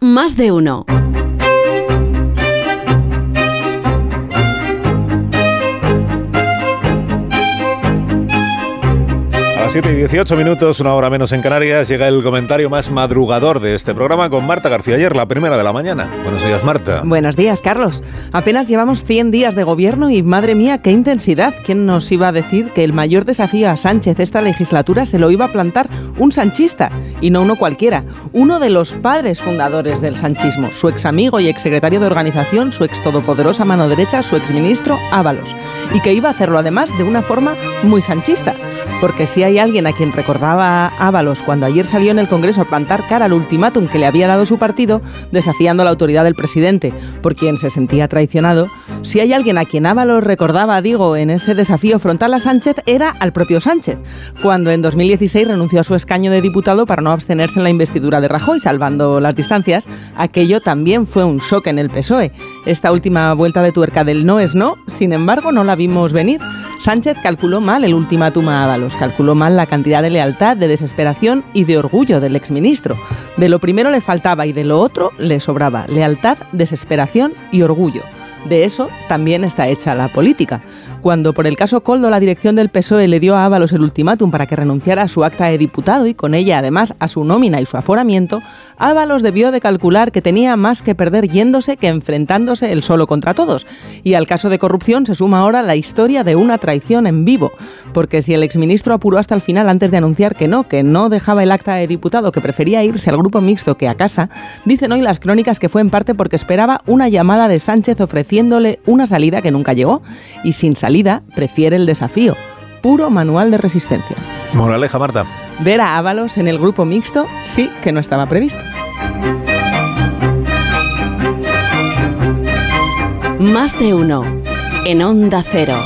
Más de uno. Las 7 y 18 minutos, una hora menos en Canarias, llega el comentario más madrugador de este programa con Marta García ayer, la primera de la mañana. Buenos días, Marta. Buenos días, Carlos. Apenas llevamos 100 días de gobierno y madre mía, qué intensidad. ¿Quién nos iba a decir que el mayor desafío a Sánchez esta legislatura se lo iba a plantar un sanchista y no uno cualquiera? Uno de los padres fundadores del sanchismo, su ex amigo y ex secretario de organización, su ex todopoderosa mano derecha, su ex ministro Ábalos. Y que iba a hacerlo además de una forma muy sanchista. Porque si hay alguien a quien recordaba Ábalos cuando ayer salió en el Congreso a plantar cara al ultimátum que le había dado su partido, desafiando la autoridad del presidente, por quien se sentía traicionado, si hay alguien a quien Ábalos recordaba, digo, en ese desafío frontal a Sánchez, era al propio Sánchez, cuando en 2016 renunció a su escaño de diputado para no abstenerse en la investidura de Rajoy, salvando las distancias, aquello también fue un shock en el PSOE. Esta última vuelta de tuerca del no es no, sin embargo, no la vimos venir. Sánchez calculó mal el ultimátum a Ábalos, calculó mal la cantidad de lealtad, de desesperación y de orgullo del exministro. De lo primero le faltaba y de lo otro le sobraba lealtad, desesperación y orgullo. De eso también está hecha la política. Cuando por el caso Coldo la dirección del PSOE le dio a Ábalos el ultimátum para que renunciara a su acta de diputado y con ella además a su nómina y su aforamiento, Ábalos debió de calcular que tenía más que perder yéndose que enfrentándose él solo contra todos. Y al caso de corrupción se suma ahora la historia de una traición en vivo, porque si el exministro apuró hasta el final antes de anunciar que no, que no dejaba el acta de diputado, que prefería irse al grupo mixto que a casa, dicen hoy las crónicas que fue en parte porque esperaba una llamada de Sánchez ofreciéndole una salida que nunca llegó y sin salida prefiere el desafío. Puro manual de resistencia. Moraleja, Marta. Ver a Ábalos en el grupo mixto sí que no estaba previsto. Más de uno. En Onda Cero.